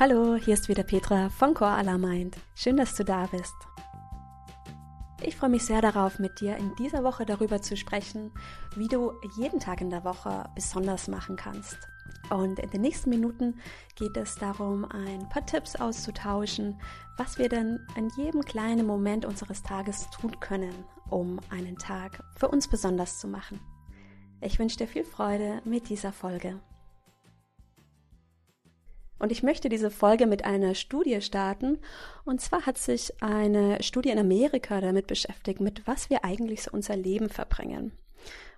Hallo, hier ist wieder Petra von Core Alarmind. Schön, dass du da bist. Ich freue mich sehr darauf, mit dir in dieser Woche darüber zu sprechen, wie du jeden Tag in der Woche besonders machen kannst. Und in den nächsten Minuten geht es darum, ein paar Tipps auszutauschen, was wir denn in jedem kleinen Moment unseres Tages tun können, um einen Tag für uns besonders zu machen. Ich wünsche dir viel Freude mit dieser Folge. Und ich möchte diese Folge mit einer Studie starten. Und zwar hat sich eine Studie in Amerika damit beschäftigt, mit was wir eigentlich so unser Leben verbringen.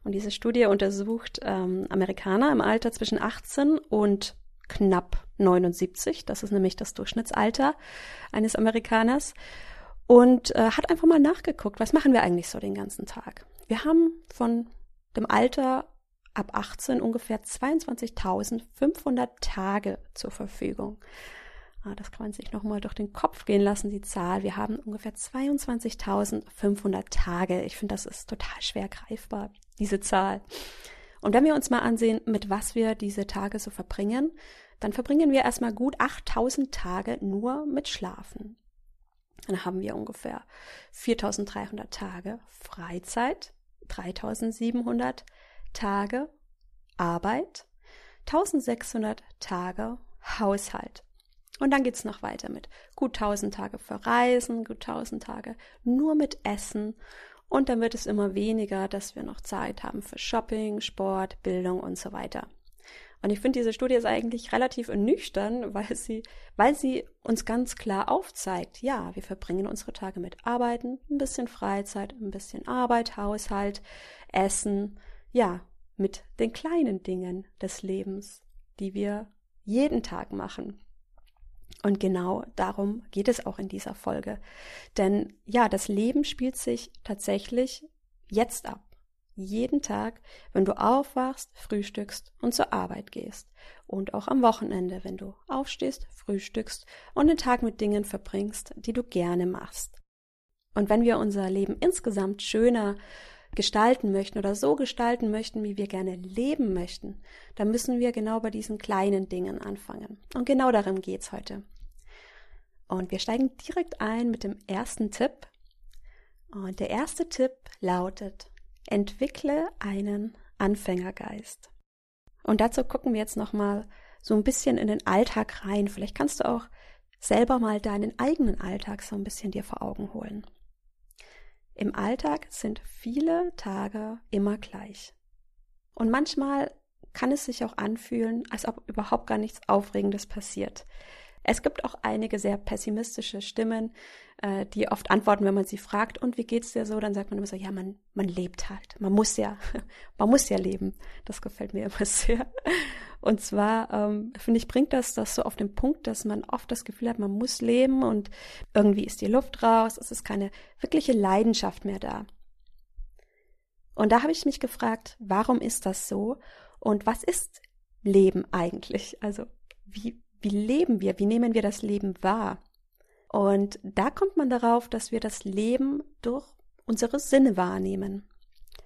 Und diese Studie untersucht ähm, Amerikaner im Alter zwischen 18 und knapp 79. Das ist nämlich das Durchschnittsalter eines Amerikaners. Und äh, hat einfach mal nachgeguckt, was machen wir eigentlich so den ganzen Tag. Wir haben von dem Alter ab 18 ungefähr 22.500 Tage zur Verfügung. Ah, das kann man sich nochmal durch den Kopf gehen lassen, die Zahl. Wir haben ungefähr 22.500 Tage. Ich finde, das ist total schwer greifbar, diese Zahl. Und wenn wir uns mal ansehen, mit was wir diese Tage so verbringen, dann verbringen wir erstmal gut 8000 Tage nur mit Schlafen. Dann haben wir ungefähr 4300 Tage Freizeit, 3700 Tage Arbeit, 1600 Tage Haushalt. Und dann geht's noch weiter mit gut 1000 Tage für Reisen, gut 1000 Tage nur mit Essen. Und dann wird es immer weniger, dass wir noch Zeit haben für Shopping, Sport, Bildung und so weiter. Und ich finde, diese Studie ist eigentlich relativ ernüchternd, weil sie, weil sie uns ganz klar aufzeigt, ja, wir verbringen unsere Tage mit Arbeiten, ein bisschen Freizeit, ein bisschen Arbeit, Haushalt, Essen, ja, mit den kleinen Dingen des Lebens, die wir jeden Tag machen. Und genau darum geht es auch in dieser Folge. Denn ja, das Leben spielt sich tatsächlich jetzt ab. Jeden Tag, wenn du aufwachst, frühstückst und zur Arbeit gehst. Und auch am Wochenende, wenn du aufstehst, frühstückst und den Tag mit Dingen verbringst, die du gerne machst. Und wenn wir unser Leben insgesamt schöner gestalten möchten oder so gestalten möchten, wie wir gerne leben möchten, dann müssen wir genau bei diesen kleinen Dingen anfangen. Und genau darum geht's heute. Und wir steigen direkt ein mit dem ersten Tipp. Und der erste Tipp lautet, entwickle einen Anfängergeist. Und dazu gucken wir jetzt nochmal so ein bisschen in den Alltag rein. Vielleicht kannst du auch selber mal deinen eigenen Alltag so ein bisschen dir vor Augen holen. Im Alltag sind viele Tage immer gleich. Und manchmal kann es sich auch anfühlen, als ob überhaupt gar nichts Aufregendes passiert. Es gibt auch einige sehr pessimistische Stimmen, äh, die oft antworten, wenn man sie fragt, und wie geht's dir so? Dann sagt man immer so, ja, man, man lebt halt. Man muss ja, man muss ja leben. Das gefällt mir immer sehr. Und zwar, ähm, finde ich, bringt das das so auf den Punkt, dass man oft das Gefühl hat, man muss leben und irgendwie ist die Luft raus, es ist keine wirkliche Leidenschaft mehr da. Und da habe ich mich gefragt, warum ist das so? Und was ist Leben eigentlich? Also, wie, wie leben wir? Wie nehmen wir das Leben wahr? Und da kommt man darauf, dass wir das Leben durch unsere Sinne wahrnehmen.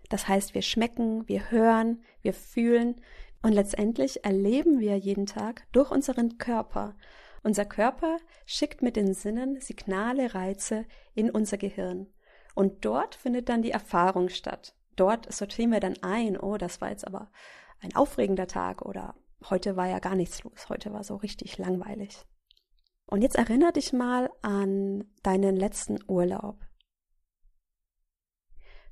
Das heißt, wir schmecken, wir hören, wir fühlen und letztendlich erleben wir jeden Tag durch unseren Körper. Unser Körper schickt mit den Sinnen Signale, Reize in unser Gehirn. Und dort findet dann die Erfahrung statt. Dort sortieren wir dann ein, oh, das war jetzt aber ein aufregender Tag oder heute war ja gar nichts los, heute war so richtig langweilig. Und jetzt erinnere dich mal an deinen letzten Urlaub.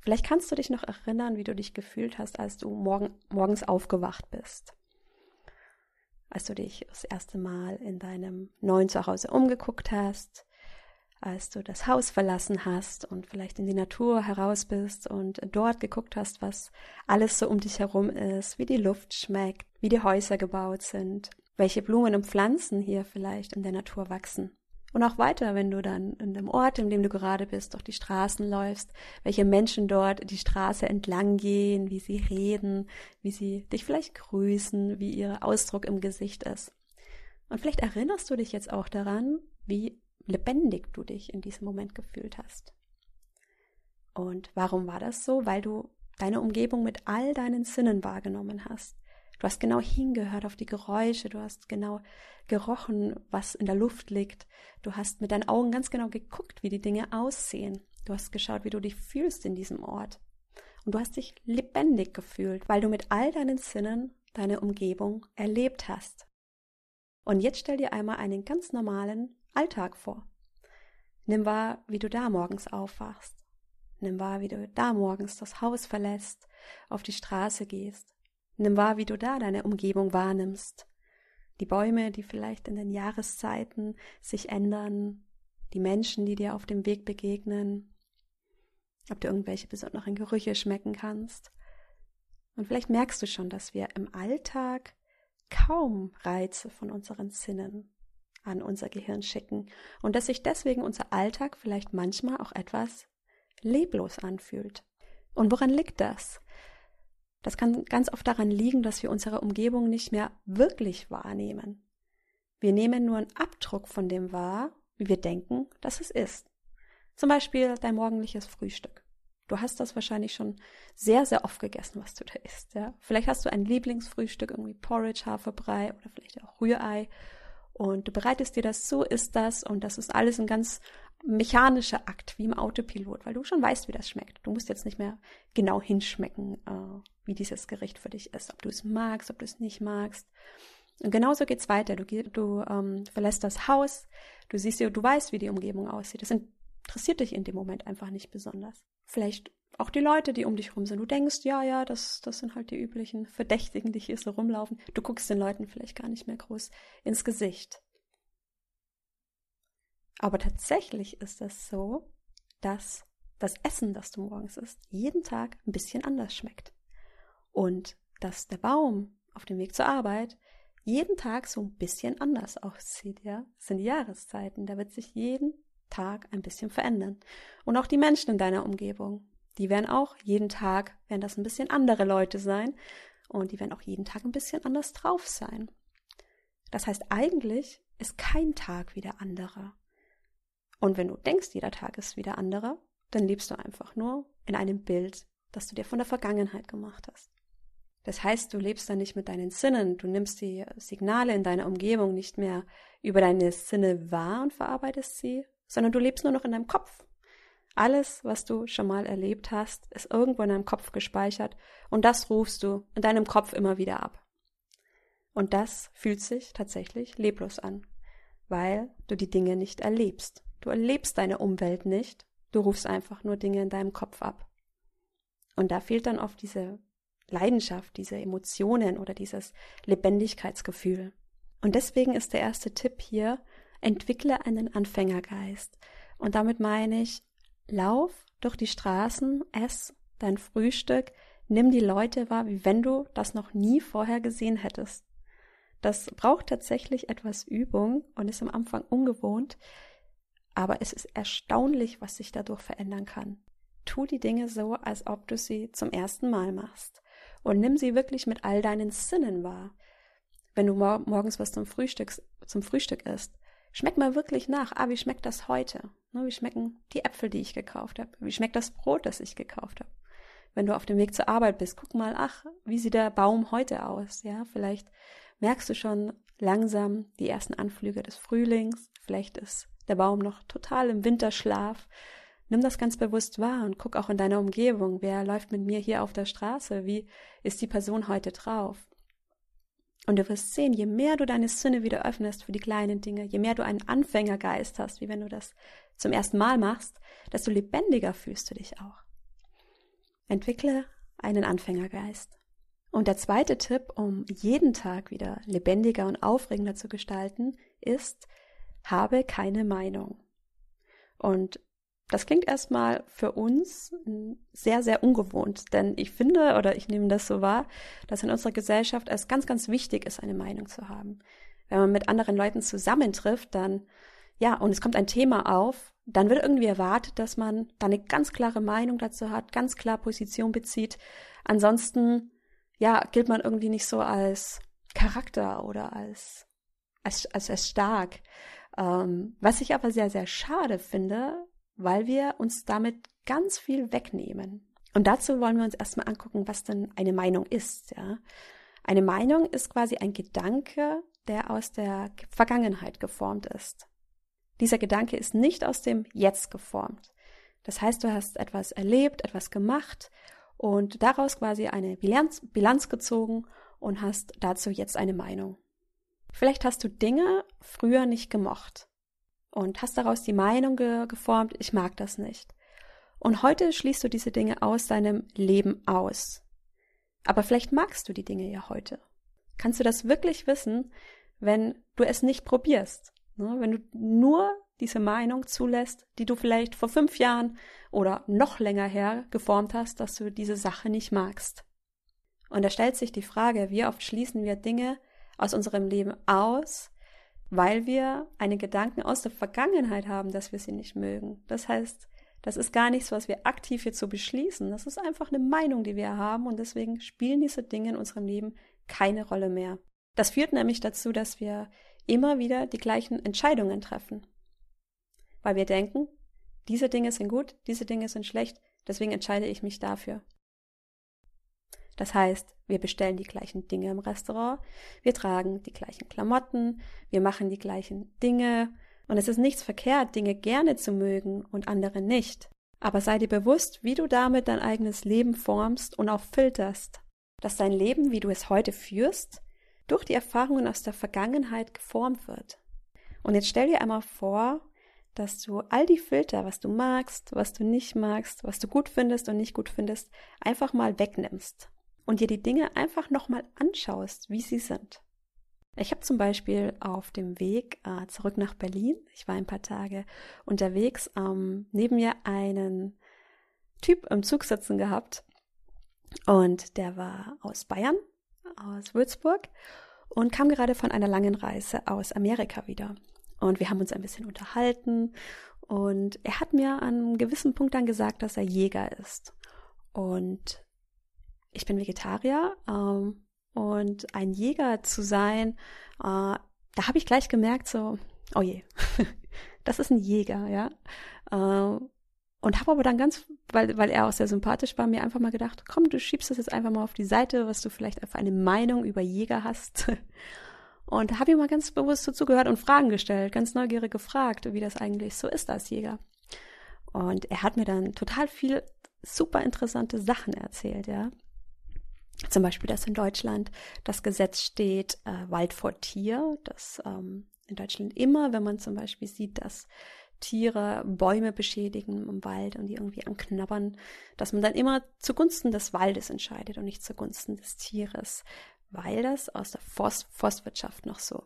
Vielleicht kannst du dich noch erinnern, wie du dich gefühlt hast, als du morgen, morgens aufgewacht bist. Als du dich das erste Mal in deinem neuen Zuhause umgeguckt hast, als du das Haus verlassen hast und vielleicht in die Natur heraus bist und dort geguckt hast, was alles so um dich herum ist, wie die Luft schmeckt, wie die Häuser gebaut sind, welche Blumen und Pflanzen hier vielleicht in der Natur wachsen. Und auch weiter, wenn du dann in dem Ort, in dem du gerade bist, durch die Straßen läufst, welche Menschen dort die Straße entlang gehen, wie sie reden, wie sie dich vielleicht grüßen, wie ihr Ausdruck im Gesicht ist. Und vielleicht erinnerst du dich jetzt auch daran, wie lebendig du dich in diesem Moment gefühlt hast. Und warum war das so? Weil du deine Umgebung mit all deinen Sinnen wahrgenommen hast. Du hast genau hingehört auf die Geräusche, du hast genau gerochen, was in der Luft liegt. Du hast mit deinen Augen ganz genau geguckt, wie die Dinge aussehen. Du hast geschaut, wie du dich fühlst in diesem Ort. Und du hast dich lebendig gefühlt, weil du mit all deinen Sinnen deine Umgebung erlebt hast. Und jetzt stell dir einmal einen ganz normalen Alltag vor. Nimm wahr, wie du da morgens aufwachst. Nimm wahr, wie du da morgens das Haus verlässt, auf die Straße gehst. Nimm wahr, wie du da deine Umgebung wahrnimmst. Die Bäume, die vielleicht in den Jahreszeiten sich ändern, die Menschen, die dir auf dem Weg begegnen, ob du irgendwelche besonderen Gerüche schmecken kannst. Und vielleicht merkst du schon, dass wir im Alltag kaum Reize von unseren Sinnen an unser Gehirn schicken und dass sich deswegen unser Alltag vielleicht manchmal auch etwas leblos anfühlt. Und woran liegt das? Das kann ganz oft daran liegen, dass wir unsere Umgebung nicht mehr wirklich wahrnehmen. Wir nehmen nur einen Abdruck von dem wahr, wie wir denken, dass es ist. Zum Beispiel dein morgendliches Frühstück. Du hast das wahrscheinlich schon sehr, sehr oft gegessen, was du da isst. Ja? Vielleicht hast du ein Lieblingsfrühstück, irgendwie Porridge, Haferbrei oder vielleicht auch Rührei. Und du bereitest dir das, so ist das. Und das ist alles ein ganz mechanischer Akt, wie im Autopilot, weil du schon weißt, wie das schmeckt. Du musst jetzt nicht mehr genau hinschmecken, äh, wie dieses Gericht für dich ist, ob du es magst, ob du es nicht magst. Und genauso geht's weiter. Du, du ähm, verlässt das Haus, du siehst dir, du weißt, wie die Umgebung aussieht. Das interessiert dich in dem Moment einfach nicht besonders. Vielleicht auch die Leute, die um dich rum sind. Du denkst, ja, ja, das, das sind halt die üblichen Verdächtigen, die hier so rumlaufen. Du guckst den Leuten vielleicht gar nicht mehr groß ins Gesicht. Aber tatsächlich ist es so, dass das Essen, das du morgens isst, jeden Tag ein bisschen anders schmeckt. Und dass der Baum auf dem Weg zur Arbeit jeden Tag so ein bisschen anders aussieht, ja. Das sind die Jahreszeiten. Da wird sich jeden Tag ein bisschen verändern. Und auch die Menschen in deiner Umgebung. Die werden auch jeden Tag, werden das ein bisschen andere Leute sein. Und die werden auch jeden Tag ein bisschen anders drauf sein. Das heißt, eigentlich ist kein Tag wie der andere. Und wenn du denkst, jeder Tag ist wieder anderer, dann lebst du einfach nur in einem Bild, das du dir von der Vergangenheit gemacht hast. Das heißt, du lebst dann nicht mit deinen Sinnen, du nimmst die Signale in deiner Umgebung nicht mehr über deine Sinne wahr und verarbeitest sie, sondern du lebst nur noch in deinem Kopf. Alles, was du schon mal erlebt hast, ist irgendwo in deinem Kopf gespeichert und das rufst du in deinem Kopf immer wieder ab. Und das fühlt sich tatsächlich leblos an, weil du die Dinge nicht erlebst. Du erlebst deine Umwelt nicht, du rufst einfach nur Dinge in deinem Kopf ab. Und da fehlt dann oft diese Leidenschaft, diese Emotionen oder dieses Lebendigkeitsgefühl. Und deswegen ist der erste Tipp hier, entwickle einen Anfängergeist. Und damit meine ich, lauf durch die Straßen, ess dein Frühstück, nimm die Leute wahr, wie wenn du das noch nie vorher gesehen hättest. Das braucht tatsächlich etwas Übung und ist am Anfang ungewohnt, aber es ist erstaunlich, was sich dadurch verändern kann. Tu die Dinge so, als ob du sie zum ersten Mal machst. Und nimm sie wirklich mit all deinen Sinnen wahr. Wenn du mor morgens was zum Frühstück, zum Frühstück isst, schmeck mal wirklich nach. Ah, wie schmeckt das heute? Ne, wie schmecken die Äpfel, die ich gekauft habe? Wie schmeckt das Brot, das ich gekauft habe? Wenn du auf dem Weg zur Arbeit bist, guck mal, ach, wie sieht der Baum heute aus? Ja, vielleicht merkst du schon langsam die ersten Anflüge des Frühlings. Vielleicht ist der Baum noch total im Winterschlaf. Nimm das ganz bewusst wahr und guck auch in deiner Umgebung. Wer läuft mit mir hier auf der Straße? Wie ist die Person heute drauf? Und du wirst sehen, je mehr du deine Sinne wieder öffnest für die kleinen Dinge, je mehr du einen Anfängergeist hast, wie wenn du das zum ersten Mal machst, desto lebendiger fühlst du dich auch. Entwickle einen Anfängergeist. Und der zweite Tipp, um jeden Tag wieder lebendiger und aufregender zu gestalten, ist, habe keine Meinung. Und das klingt erstmal für uns sehr, sehr ungewohnt, denn ich finde oder ich nehme das so wahr, dass in unserer Gesellschaft es ganz, ganz wichtig ist, eine Meinung zu haben. Wenn man mit anderen Leuten zusammentrifft, dann, ja, und es kommt ein Thema auf, dann wird irgendwie erwartet, dass man da eine ganz klare Meinung dazu hat, ganz klar Position bezieht. Ansonsten, ja, gilt man irgendwie nicht so als Charakter oder als, als, als, als stark. Ähm, was ich aber sehr, sehr schade finde, weil wir uns damit ganz viel wegnehmen. Und dazu wollen wir uns erstmal angucken, was denn eine Meinung ist, ja. Eine Meinung ist quasi ein Gedanke, der aus der Vergangenheit geformt ist. Dieser Gedanke ist nicht aus dem Jetzt geformt. Das heißt, du hast etwas erlebt, etwas gemacht und daraus quasi eine Bilanz, Bilanz gezogen und hast dazu jetzt eine Meinung. Vielleicht hast du Dinge früher nicht gemocht und hast daraus die Meinung ge geformt, ich mag das nicht. Und heute schließt du diese Dinge aus deinem Leben aus. Aber vielleicht magst du die Dinge ja heute. Kannst du das wirklich wissen, wenn du es nicht probierst? Ne? Wenn du nur diese Meinung zulässt, die du vielleicht vor fünf Jahren oder noch länger her geformt hast, dass du diese Sache nicht magst. Und da stellt sich die Frage, wie oft schließen wir Dinge aus unserem Leben aus, weil wir einen Gedanken aus der Vergangenheit haben, dass wir sie nicht mögen. Das heißt, das ist gar nichts, was wir aktiv jetzt so beschließen. Das ist einfach eine Meinung, die wir haben und deswegen spielen diese Dinge in unserem Leben keine Rolle mehr. Das führt nämlich dazu, dass wir immer wieder die gleichen Entscheidungen treffen. Weil wir denken, diese Dinge sind gut, diese Dinge sind schlecht, deswegen entscheide ich mich dafür. Das heißt, wir bestellen die gleichen Dinge im Restaurant, wir tragen die gleichen Klamotten, wir machen die gleichen Dinge, und es ist nichts verkehrt, Dinge gerne zu mögen und andere nicht. Aber sei dir bewusst, wie du damit dein eigenes Leben formst und auch filterst, dass dein Leben, wie du es heute führst, durch die Erfahrungen aus der Vergangenheit geformt wird. Und jetzt stell dir einmal vor, dass du all die Filter, was du magst, was du nicht magst, was du gut findest und nicht gut findest, einfach mal wegnimmst und dir die Dinge einfach nochmal anschaust, wie sie sind. Ich habe zum Beispiel auf dem Weg äh, zurück nach Berlin, ich war ein paar Tage unterwegs, ähm, neben mir einen Typ im Zug sitzen gehabt und der war aus Bayern, aus Würzburg und kam gerade von einer langen Reise aus Amerika wieder. Und wir haben uns ein bisschen unterhalten und er hat mir an einem gewissen Punkt dann gesagt, dass er Jäger ist. Und ich bin Vegetarier ähm, und ein Jäger zu sein, äh, da habe ich gleich gemerkt, so, oh je, das ist ein Jäger, ja. Äh, und habe aber dann ganz, weil, weil er auch sehr sympathisch war, mir einfach mal gedacht, komm, du schiebst das jetzt einfach mal auf die Seite, was du vielleicht einfach eine Meinung über Jäger hast. Und habe ihm mal ganz bewusst so zugehört und Fragen gestellt, ganz neugierig gefragt, wie das eigentlich so ist als Jäger. Und er hat mir dann total viel super interessante Sachen erzählt, ja. Zum Beispiel, dass in Deutschland das Gesetz steht, äh, Wald vor Tier, dass ähm, in Deutschland immer, wenn man zum Beispiel sieht, dass Tiere Bäume beschädigen im Wald und die irgendwie anknabbern, dass man dann immer zugunsten des Waldes entscheidet und nicht zugunsten des Tieres, weil das aus der Forst Forstwirtschaft noch so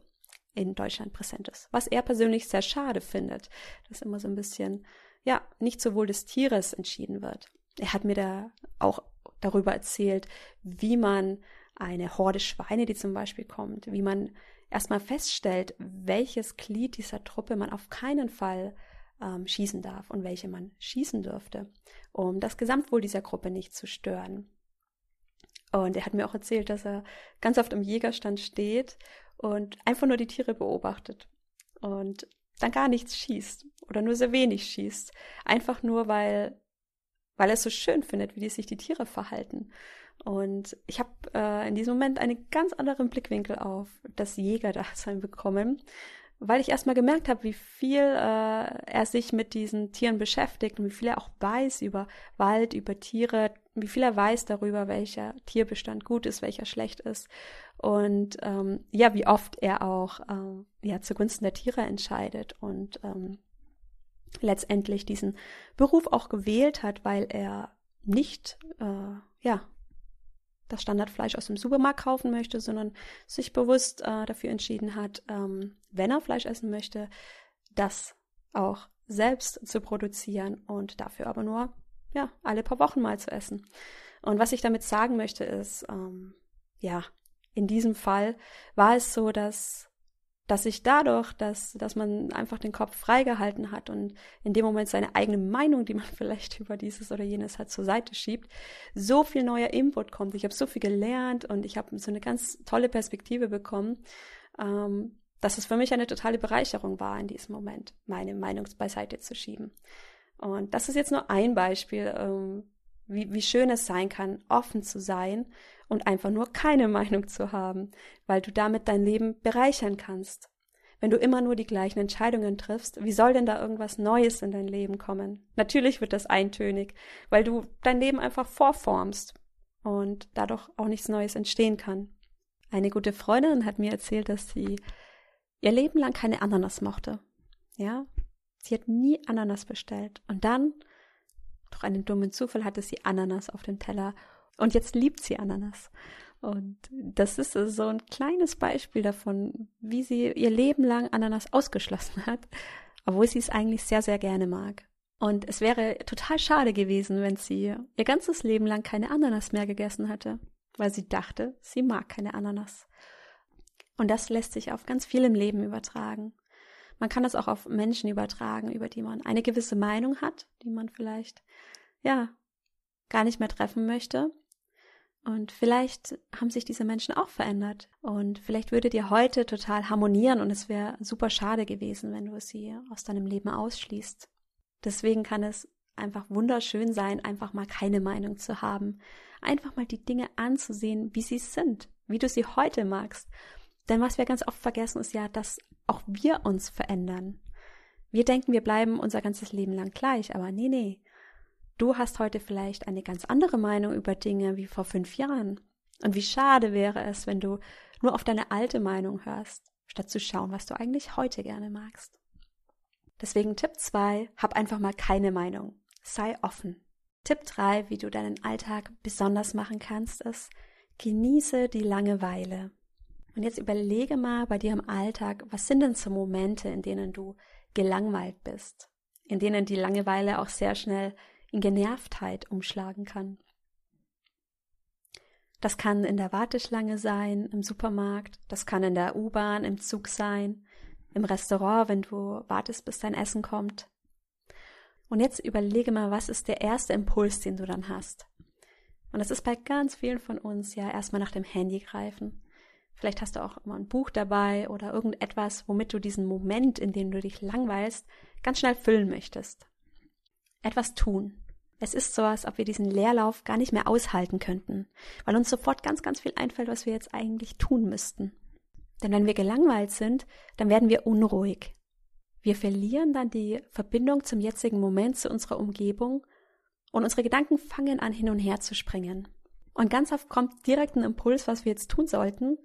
in Deutschland präsent ist. Was er persönlich sehr schade findet, dass immer so ein bisschen, ja, nicht sowohl des Tieres entschieden wird. Er hat mir da auch darüber erzählt, wie man eine Horde Schweine, die zum Beispiel kommt, wie man erstmal feststellt, welches Glied dieser Truppe man auf keinen Fall ähm, schießen darf und welche man schießen dürfte, um das Gesamtwohl dieser Gruppe nicht zu stören. Und er hat mir auch erzählt, dass er ganz oft im Jägerstand steht und einfach nur die Tiere beobachtet und dann gar nichts schießt oder nur sehr wenig schießt. Einfach nur, weil weil er es so schön findet, wie die sich die Tiere verhalten. Und ich habe äh, in diesem Moment einen ganz anderen Blickwinkel auf das Jägerdasein bekommen, weil ich erstmal gemerkt habe, wie viel äh, er sich mit diesen Tieren beschäftigt und wie viel er auch weiß über Wald, über Tiere, wie viel er weiß darüber, welcher Tierbestand gut ist, welcher schlecht ist. Und ähm, ja, wie oft er auch äh, ja, zugunsten der Tiere entscheidet und ähm, letztendlich diesen Beruf auch gewählt hat, weil er nicht, äh, ja, das Standardfleisch aus dem Supermarkt kaufen möchte, sondern sich bewusst äh, dafür entschieden hat, ähm, wenn er Fleisch essen möchte, das auch selbst zu produzieren und dafür aber nur, ja, alle paar Wochen mal zu essen. Und was ich damit sagen möchte ist, ähm, ja, in diesem Fall war es so, dass dass sich dadurch, dass, dass man einfach den Kopf freigehalten hat und in dem Moment seine eigene Meinung, die man vielleicht über dieses oder jenes hat, zur Seite schiebt, so viel neuer Input kommt. Ich habe so viel gelernt und ich habe so eine ganz tolle Perspektive bekommen, ähm, dass es für mich eine totale Bereicherung war in diesem Moment, meine Meinung beiseite zu schieben. Und das ist jetzt nur ein Beispiel, ähm, wie, wie schön es sein kann, offen zu sein und einfach nur keine Meinung zu haben, weil du damit dein Leben bereichern kannst. Wenn du immer nur die gleichen Entscheidungen triffst, wie soll denn da irgendwas Neues in dein Leben kommen? Natürlich wird das eintönig, weil du dein Leben einfach vorformst und dadurch auch nichts Neues entstehen kann. Eine gute Freundin hat mir erzählt, dass sie ihr Leben lang keine Ananas mochte. Ja, sie hat nie Ananas bestellt. Und dann, durch einen dummen Zufall, hatte sie Ananas auf dem Teller. Und jetzt liebt sie Ananas. Und das ist so ein kleines Beispiel davon, wie sie ihr Leben lang Ananas ausgeschlossen hat, obwohl sie es eigentlich sehr, sehr gerne mag. Und es wäre total schade gewesen, wenn sie ihr ganzes Leben lang keine Ananas mehr gegessen hätte, weil sie dachte, sie mag keine Ananas. Und das lässt sich auf ganz viel im Leben übertragen. Man kann das auch auf Menschen übertragen, über die man eine gewisse Meinung hat, die man vielleicht, ja, gar nicht mehr treffen möchte und vielleicht haben sich diese Menschen auch verändert. Und vielleicht würdet ihr heute total harmonieren und es wäre super schade gewesen, wenn du sie aus deinem Leben ausschließt. Deswegen kann es einfach wunderschön sein, einfach mal keine Meinung zu haben. Einfach mal die Dinge anzusehen, wie sie sind, wie du sie heute magst. Denn was wir ganz oft vergessen, ist ja, dass auch wir uns verändern. Wir denken, wir bleiben unser ganzes Leben lang gleich, aber nee, nee. Du hast heute vielleicht eine ganz andere Meinung über Dinge wie vor fünf Jahren. Und wie schade wäre es, wenn du nur auf deine alte Meinung hörst, statt zu schauen, was du eigentlich heute gerne magst. Deswegen Tipp 2, hab einfach mal keine Meinung. Sei offen. Tipp 3, wie du deinen Alltag besonders machen kannst, ist, genieße die Langeweile. Und jetzt überlege mal bei dir im Alltag, was sind denn so Momente, in denen du gelangweilt bist, in denen die Langeweile auch sehr schnell in Genervtheit umschlagen kann. Das kann in der Warteschlange sein, im Supermarkt, das kann in der U-Bahn, im Zug sein, im Restaurant, wenn du wartest, bis dein Essen kommt. Und jetzt überlege mal, was ist der erste Impuls, den du dann hast? Und das ist bei ganz vielen von uns ja erstmal nach dem Handy greifen. Vielleicht hast du auch immer ein Buch dabei oder irgendetwas, womit du diesen Moment, in dem du dich langweilst, ganz schnell füllen möchtest etwas tun. Es ist so, als ob wir diesen Leerlauf gar nicht mehr aushalten könnten, weil uns sofort ganz, ganz viel einfällt, was wir jetzt eigentlich tun müssten. Denn wenn wir gelangweilt sind, dann werden wir unruhig. Wir verlieren dann die Verbindung zum jetzigen Moment, zu unserer Umgebung und unsere Gedanken fangen an hin und her zu springen. Und ganz oft kommt direkt ein Impuls, was wir jetzt tun sollten,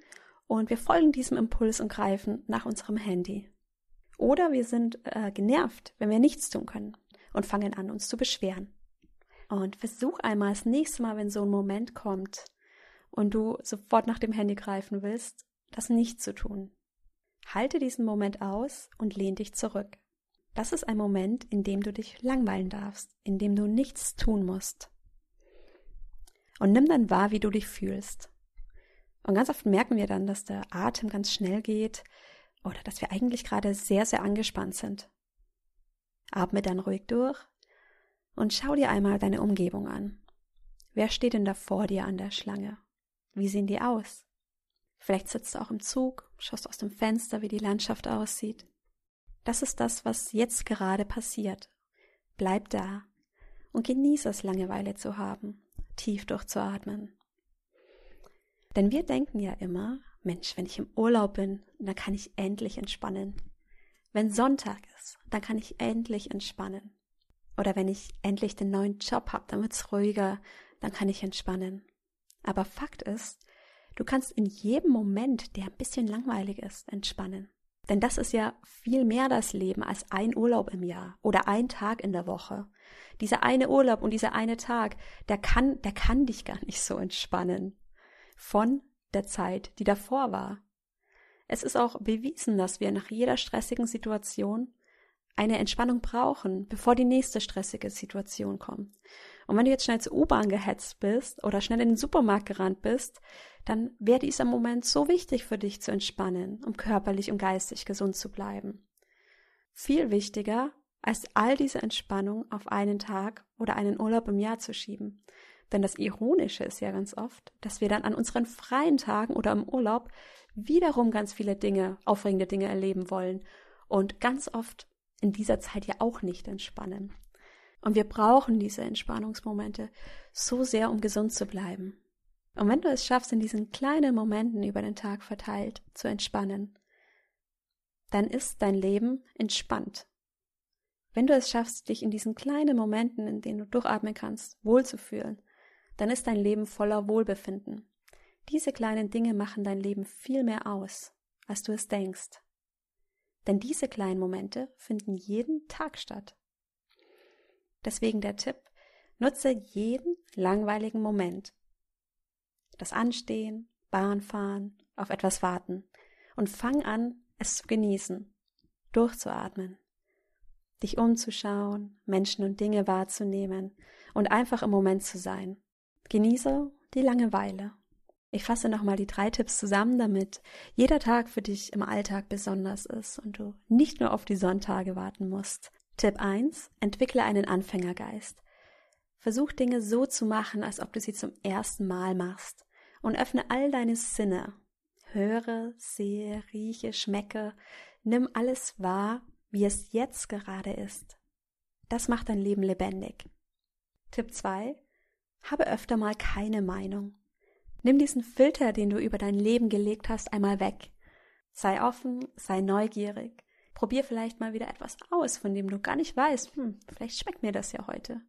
und wir folgen diesem Impuls und greifen nach unserem Handy. Oder wir sind äh, genervt, wenn wir nichts tun können und fangen an, uns zu beschweren. Und versuch einmal das nächste Mal, wenn so ein Moment kommt und du sofort nach dem Handy greifen willst, das nicht zu tun. Halte diesen Moment aus und lehn dich zurück. Das ist ein Moment, in dem du dich langweilen darfst, in dem du nichts tun musst. Und nimm dann wahr, wie du dich fühlst. Und ganz oft merken wir dann, dass der Atem ganz schnell geht oder dass wir eigentlich gerade sehr, sehr angespannt sind. Atme dann ruhig durch und schau dir einmal deine Umgebung an. Wer steht denn da vor dir an der Schlange? Wie sehen die aus? Vielleicht sitzt du auch im Zug, schaust aus dem Fenster, wie die Landschaft aussieht. Das ist das, was jetzt gerade passiert. Bleib da und genieße es, Langeweile zu haben, tief durchzuatmen. Denn wir denken ja immer, Mensch, wenn ich im Urlaub bin, dann kann ich endlich entspannen. Wenn Sonntag ist, dann kann ich endlich entspannen. Oder wenn ich endlich den neuen Job habe, dann wird's ruhiger, dann kann ich entspannen. Aber Fakt ist, du kannst in jedem Moment, der ein bisschen langweilig ist, entspannen. Denn das ist ja viel mehr das Leben als ein Urlaub im Jahr oder ein Tag in der Woche. Dieser eine Urlaub und dieser eine Tag, der kann, der kann dich gar nicht so entspannen. Von der Zeit, die davor war. Es ist auch bewiesen, dass wir nach jeder stressigen Situation eine Entspannung brauchen, bevor die nächste stressige Situation kommt. Und wenn du jetzt schnell zur U-Bahn gehetzt bist oder schnell in den Supermarkt gerannt bist, dann wäre dieser Moment so wichtig für dich zu entspannen, um körperlich und geistig gesund zu bleiben. Viel wichtiger, als all diese Entspannung auf einen Tag oder einen Urlaub im Jahr zu schieben. Denn das Ironische ist ja ganz oft, dass wir dann an unseren freien Tagen oder im Urlaub wiederum ganz viele Dinge, aufregende Dinge erleben wollen und ganz oft in dieser Zeit ja auch nicht entspannen. Und wir brauchen diese Entspannungsmomente so sehr, um gesund zu bleiben. Und wenn du es schaffst, in diesen kleinen Momenten über den Tag verteilt zu entspannen, dann ist dein Leben entspannt. Wenn du es schaffst, dich in diesen kleinen Momenten, in denen du durchatmen kannst, wohlzufühlen, dann ist dein Leben voller Wohlbefinden. Diese kleinen Dinge machen dein Leben viel mehr aus, als du es denkst. Denn diese kleinen Momente finden jeden Tag statt. Deswegen der Tipp, nutze jeden langweiligen Moment. Das Anstehen, Bahnfahren, auf etwas warten und fang an, es zu genießen, durchzuatmen, dich umzuschauen, Menschen und Dinge wahrzunehmen und einfach im Moment zu sein. Genieße die Langeweile. Ich fasse nochmal die drei Tipps zusammen, damit jeder Tag für dich im Alltag besonders ist und du nicht nur auf die Sonntage warten musst. Tipp 1. Entwickle einen Anfängergeist. Versuch Dinge so zu machen, als ob du sie zum ersten Mal machst und öffne all deine Sinne. Höre, sehe, rieche, schmecke, nimm alles wahr, wie es jetzt gerade ist. Das macht dein Leben lebendig. Tipp 2. Habe öfter mal keine Meinung. Nimm diesen Filter, den du über dein Leben gelegt hast, einmal weg. Sei offen, sei neugierig. Probier vielleicht mal wieder etwas aus, von dem du gar nicht weißt, hm, vielleicht schmeckt mir das ja heute.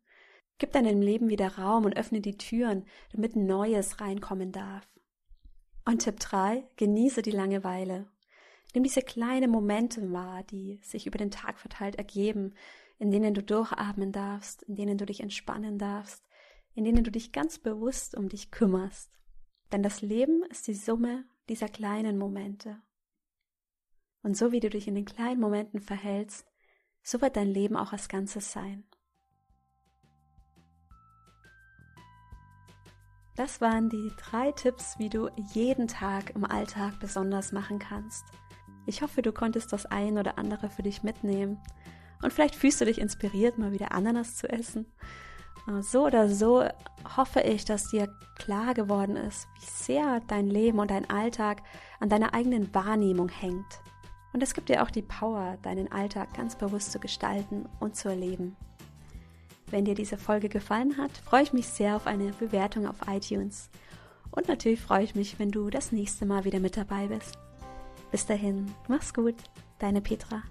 Gib deinem Leben wieder Raum und öffne die Türen, damit Neues reinkommen darf. Und Tipp 3, genieße die Langeweile. Nimm diese kleinen Momente wahr, die sich über den Tag verteilt ergeben, in denen du durchatmen darfst, in denen du dich entspannen darfst, in denen du dich ganz bewusst um dich kümmerst. Denn das Leben ist die Summe dieser kleinen Momente. Und so wie du dich in den kleinen Momenten verhältst, so wird dein Leben auch als Ganzes sein. Das waren die drei Tipps, wie du jeden Tag im Alltag besonders machen kannst. Ich hoffe, du konntest das ein oder andere für dich mitnehmen. Und vielleicht fühlst du dich inspiriert, mal wieder Ananas zu essen. So oder so hoffe ich, dass dir klar geworden ist, wie sehr dein Leben und dein Alltag an deiner eigenen Wahrnehmung hängt. Und es gibt dir auch die Power, deinen Alltag ganz bewusst zu gestalten und zu erleben. Wenn dir diese Folge gefallen hat, freue ich mich sehr auf eine Bewertung auf iTunes. Und natürlich freue ich mich, wenn du das nächste Mal wieder mit dabei bist. Bis dahin, mach's gut, deine Petra.